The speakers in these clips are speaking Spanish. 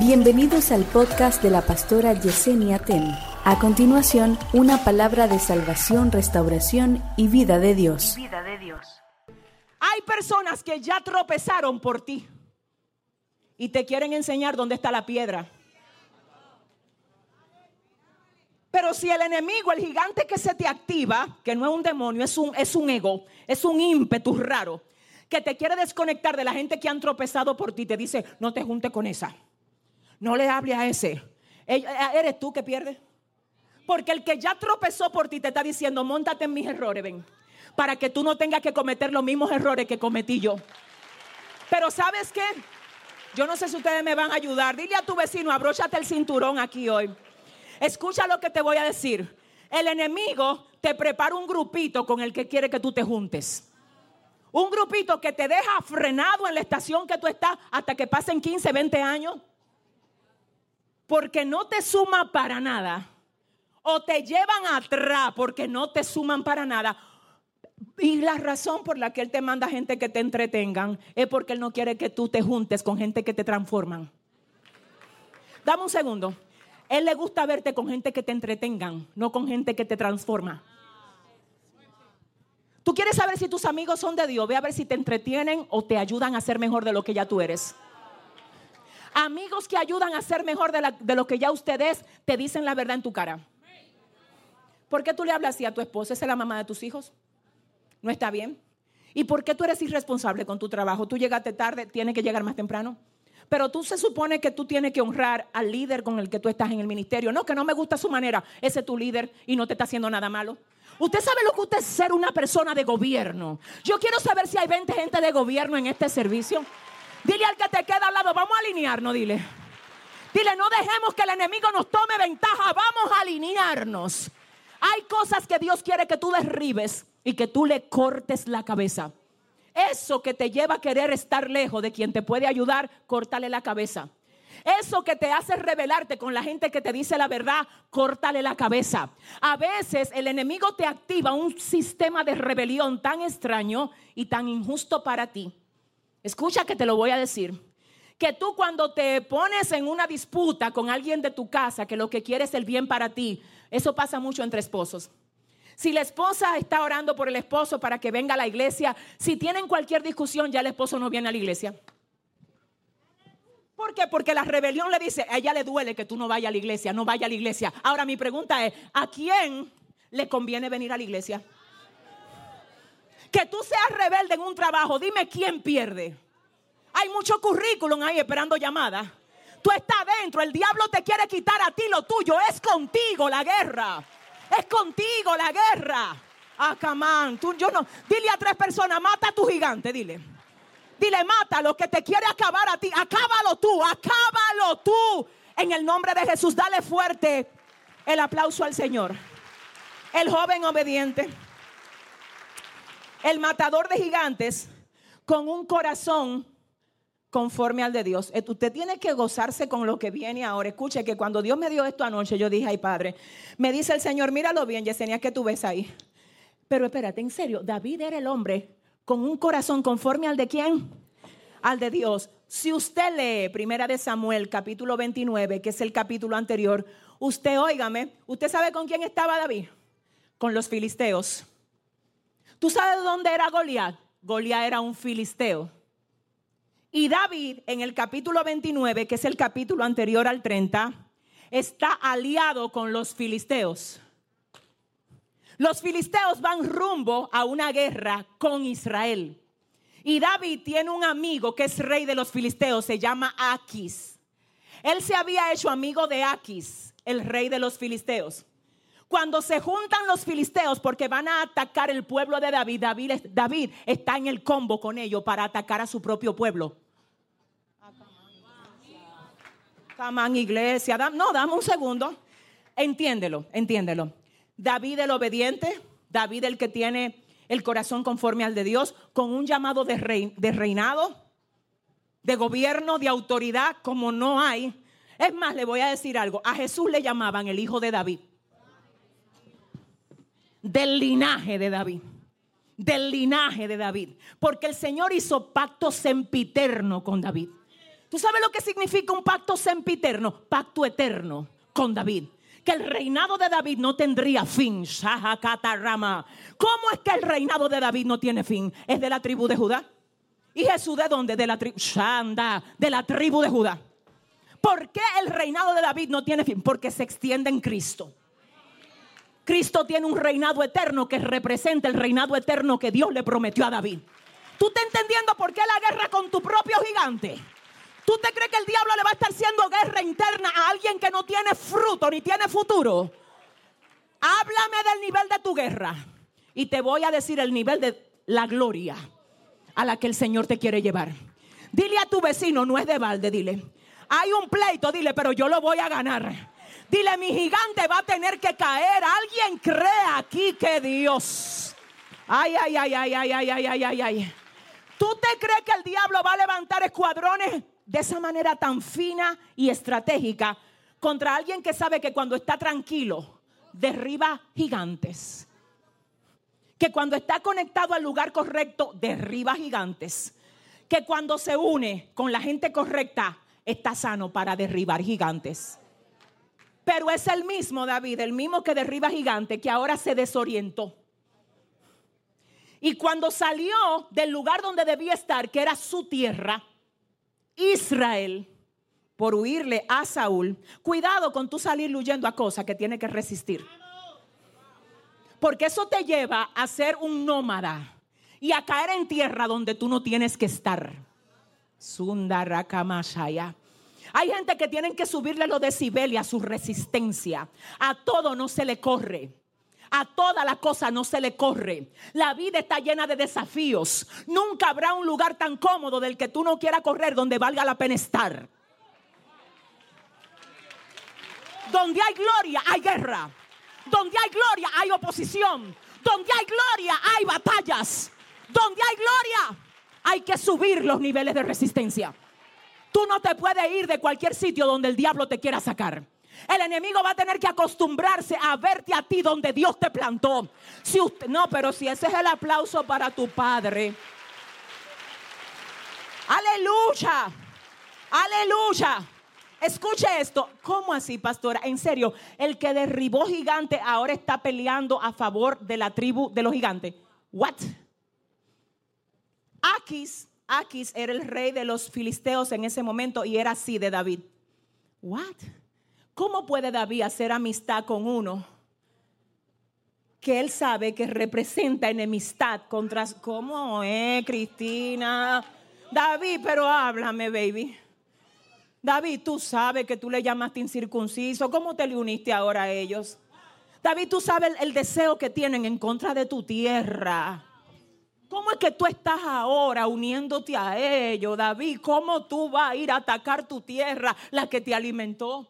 Bienvenidos al podcast de la pastora Yesenia Ten. A continuación, una palabra de salvación, restauración y vida de Dios. vida de Dios. Hay personas que ya tropezaron por ti y te quieren enseñar dónde está la piedra. Pero si el enemigo, el gigante que se te activa, que no es un demonio, es un, es un ego, es un ímpetu raro, que te quiere desconectar de la gente que han tropezado por ti, te dice, no te junte con esa. No le hable a ese. Eh, eres tú que pierdes. Porque el que ya tropezó por ti te está diciendo, montate en mis errores, ven. Para que tú no tengas que cometer los mismos errores que cometí yo. Pero ¿sabes qué? Yo no sé si ustedes me van a ayudar. Dile a tu vecino, abróchate el cinturón aquí hoy. Escucha lo que te voy a decir. El enemigo te prepara un grupito con el que quiere que tú te juntes. Un grupito que te deja frenado en la estación que tú estás hasta que pasen 15, 20 años porque no te suma para nada, o te llevan atrás porque no te suman para nada. Y la razón por la que Él te manda gente que te entretengan es porque Él no quiere que tú te juntes con gente que te transforman. Dame un segundo. Él le gusta verte con gente que te entretengan, no con gente que te transforma. Tú quieres saber si tus amigos son de Dios, ve a ver si te entretienen o te ayudan a ser mejor de lo que ya tú eres. Amigos que ayudan a ser mejor de, lo que ya usted es, te dicen la verdad en tu cara. ¿Por qué tú le hablas así a tu esposa? ¿Esa es la mamá de tus hijos? ¿No está bien? ¿Y por qué tú eres irresponsable con tu trabajo? Tú llegaste tarde, tienes que llegar más temprano. Pero tú se supone que tú tienes que honrar al líder con el que tú estás en el ministerio. No, que no me gusta su manera. Ese es tu líder y no te está haciendo nada malo. Usted sabe lo que usted es ser una persona de gobierno. Yo quiero saber si hay 20 gente de gobierno en este servicio. Dile al que te queda al lado, vamos a alinearnos, dile. Dile, no dejemos que el enemigo nos tome ventaja, vamos a alinearnos. Hay cosas que Dios quiere que tú derribes y que tú le cortes la cabeza. Eso que te lleva a querer estar lejos de quien te puede ayudar, córtale la cabeza. Eso que te hace rebelarte con la gente que te dice la verdad, córtale la cabeza. A veces el enemigo te activa un sistema de rebelión tan extraño y tan injusto para ti Escucha que te lo voy a decir. Que tú cuando te pones en una disputa con alguien de tu casa, que lo que quiere es el bien para ti, eso pasa mucho entre esposos. Si la esposa está orando por el esposo para que venga a la iglesia, si tienen cualquier discusión, ya el esposo no viene a la iglesia. ¿Por qué? Porque la rebelión le dice, a ella le duele que tú no vayas a la iglesia, no vaya a la iglesia. Ahora mi pregunta es, ¿a quién le conviene venir a la iglesia? Que tú seas rebelde en un trabajo, dime quién pierde. Hay mucho currículum ahí esperando llamadas. Tú estás dentro, el diablo te quiere quitar a ti lo tuyo. Es contigo la guerra. Es contigo la guerra. Ah, camán, tú yo no. Dile a tres personas, mata a tu gigante, dile. Dile, mata lo que te quiere acabar a ti. Acábalo tú, acábalo tú. En el nombre de Jesús, dale fuerte el aplauso al Señor. El joven obediente el matador de gigantes con un corazón conforme al de Dios. Eh, usted tiene que gozarse con lo que viene ahora. Escuche que cuando Dios me dio esto anoche, yo dije, ay Padre, me dice el Señor, míralo bien, Yesenia, que tú ves ahí. Pero espérate, en serio, David era el hombre con un corazón conforme al de quién? Al de Dios. Si usted lee Primera de Samuel, capítulo 29, que es el capítulo anterior, usted, óigame, ¿usted sabe con quién estaba David? Con los filisteos. ¿Tú sabes dónde era Goliat? Goliat era un filisteo. Y David, en el capítulo 29, que es el capítulo anterior al 30, está aliado con los filisteos. Los filisteos van rumbo a una guerra con Israel. Y David tiene un amigo que es rey de los filisteos, se llama Aquis. Él se había hecho amigo de Aquis, el rey de los filisteos. Cuando se juntan los filisteos porque van a atacar el pueblo de David, David, está en el combo con ellos para atacar a su propio pueblo. Camán, iglesia. No, dame un segundo. Entiéndelo, entiéndelo. David el obediente, David el que tiene el corazón conforme al de Dios, con un llamado de, de reinado, de gobierno, de autoridad, como no hay. Es más, le voy a decir algo. A Jesús le llamaban el hijo de David del linaje de David. Del linaje de David. Porque el Señor hizo pacto sempiterno con David. ¿Tú sabes lo que significa un pacto sempiterno? Pacto eterno con David. Que el reinado de David no tendría fin. ¿Cómo es que el reinado de David no tiene fin? Es de la tribu de Judá. ¿Y Jesús de dónde? De la tribu de la tribu de Judá. ¿Por qué el reinado de David no tiene fin? Porque se extiende en Cristo. Cristo tiene un reinado eterno que representa el reinado eterno que Dios le prometió a David. ¿Tú estás entendiendo por qué la guerra con tu propio gigante? ¿Tú te crees que el diablo le va a estar haciendo guerra interna a alguien que no tiene fruto ni tiene futuro? Háblame del nivel de tu guerra y te voy a decir el nivel de la gloria a la que el Señor te quiere llevar. Dile a tu vecino, no es de balde, dile. Hay un pleito, dile, pero yo lo voy a ganar. Dile, mi gigante va a tener que caer. Alguien cree aquí que Dios. Ay, ay, ay, ay, ay, ay, ay, ay, ay, ay. ¿Tú te crees que el diablo va a levantar escuadrones de esa manera tan fina y estratégica contra alguien que sabe que cuando está tranquilo derriba gigantes. Que cuando está conectado al lugar correcto derriba gigantes. Que cuando se une con la gente correcta está sano para derribar gigantes. Pero es el mismo David, el mismo que derriba gigantes, que ahora se desorientó. Y cuando salió del lugar donde debía estar, que era su tierra, Israel por huirle a Saúl, cuidado con tú salir huyendo a cosas que tiene que resistir. Porque eso te lleva a ser un nómada y a caer en tierra donde tú no tienes que estar. Sundarakamashaya. Hay gente que tienen que subirle los decibeles a su resistencia. A todo no se le corre. A toda la cosa no se le corre. La vida está llena de desafíos. Nunca habrá un lugar tan cómodo del que tú no quieras correr donde valga la pena estar. Donde hay gloria, hay guerra. Donde hay gloria, hay oposición. Donde hay gloria, hay batallas. Donde hay gloria, hay que subir los niveles de resistencia. Tú no te puedes ir de cualquier sitio donde el diablo te quiera sacar. El enemigo va a tener que acostumbrarse a verte a ti donde Dios te plantó. Si usted, no, pero si ese es el aplauso para tu padre. Aleluya. Aleluya. Escuche esto. ¿Cómo así, pastora? En serio, el que derribó gigante ahora está peleando a favor de la tribu de los gigantes. What? Aquis, Aquis era el rey de los filisteos en ese momento y era así de David. What? ¿Cómo puede David hacer amistad con uno que él sabe que representa enemistad contra... ¿Cómo es, Cristina? David, pero háblame, baby. David, tú sabes que tú le llamaste incircunciso. ¿Cómo te le uniste ahora a ellos? David, tú sabes el, el deseo que tienen en contra de tu tierra. ¿Cómo es que tú estás ahora uniéndote a ellos, David? ¿Cómo tú vas a ir a atacar tu tierra, la que te alimentó?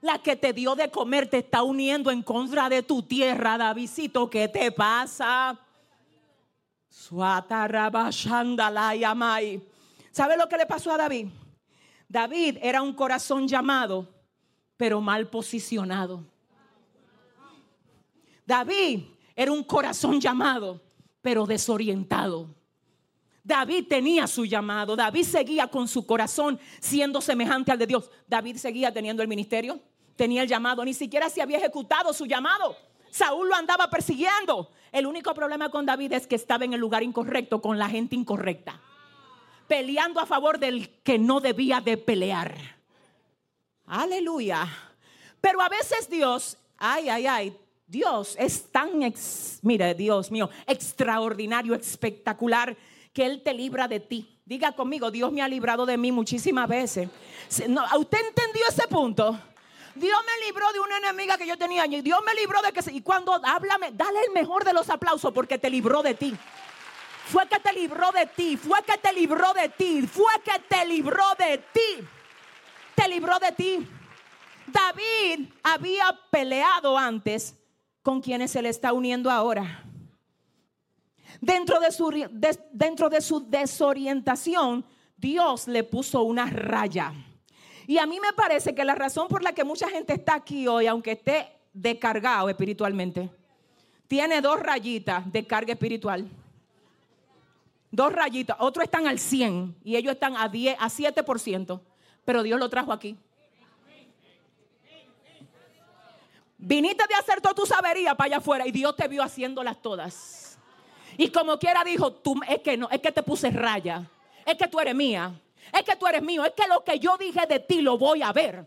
La que te dio de comer te está uniendo en contra de tu tierra, Davidcito. ¿Qué te pasa? ¿Sabe lo que le pasó a David? David era un corazón llamado, pero mal posicionado. David era un corazón llamado, pero desorientado. David tenía su llamado, David seguía con su corazón siendo semejante al de Dios. David seguía teniendo el ministerio, tenía el llamado, ni siquiera se había ejecutado su llamado. Saúl lo andaba persiguiendo. El único problema con David es que estaba en el lugar incorrecto, con la gente incorrecta, peleando a favor del que no debía de pelear. Aleluya. Pero a veces Dios, ay, ay, ay, Dios es tan, ex, mire, Dios mío, extraordinario, espectacular, que Él te libra de ti. Diga conmigo, Dios me ha librado de mí muchísimas veces. ¿Usted entendió ese punto? Dios me libró de una enemiga que yo tenía y Dios me libró de que... Y cuando háblame, dale el mejor de los aplausos porque te libró de ti. Fue que te libró de ti, fue que te libró de ti, fue que te libró de ti. Te libró de ti. David había peleado antes con quienes se le está uniendo ahora. Dentro de su, dentro de su desorientación, Dios le puso una raya. Y a mí me parece que la razón por la que mucha gente está aquí hoy, aunque esté descargado espiritualmente, tiene dos rayitas de carga espiritual. Dos rayitas. Otros están al 100 y ellos están a 10, a 7%. Pero Dios lo trajo aquí. Viniste de hacer toda tu sabería para allá afuera y Dios te vio haciéndolas todas. Y como quiera dijo, tú, es que no, es que te puse raya. Es que tú eres mía. Es que tú eres mío. Es que lo que yo dije de ti lo voy a ver.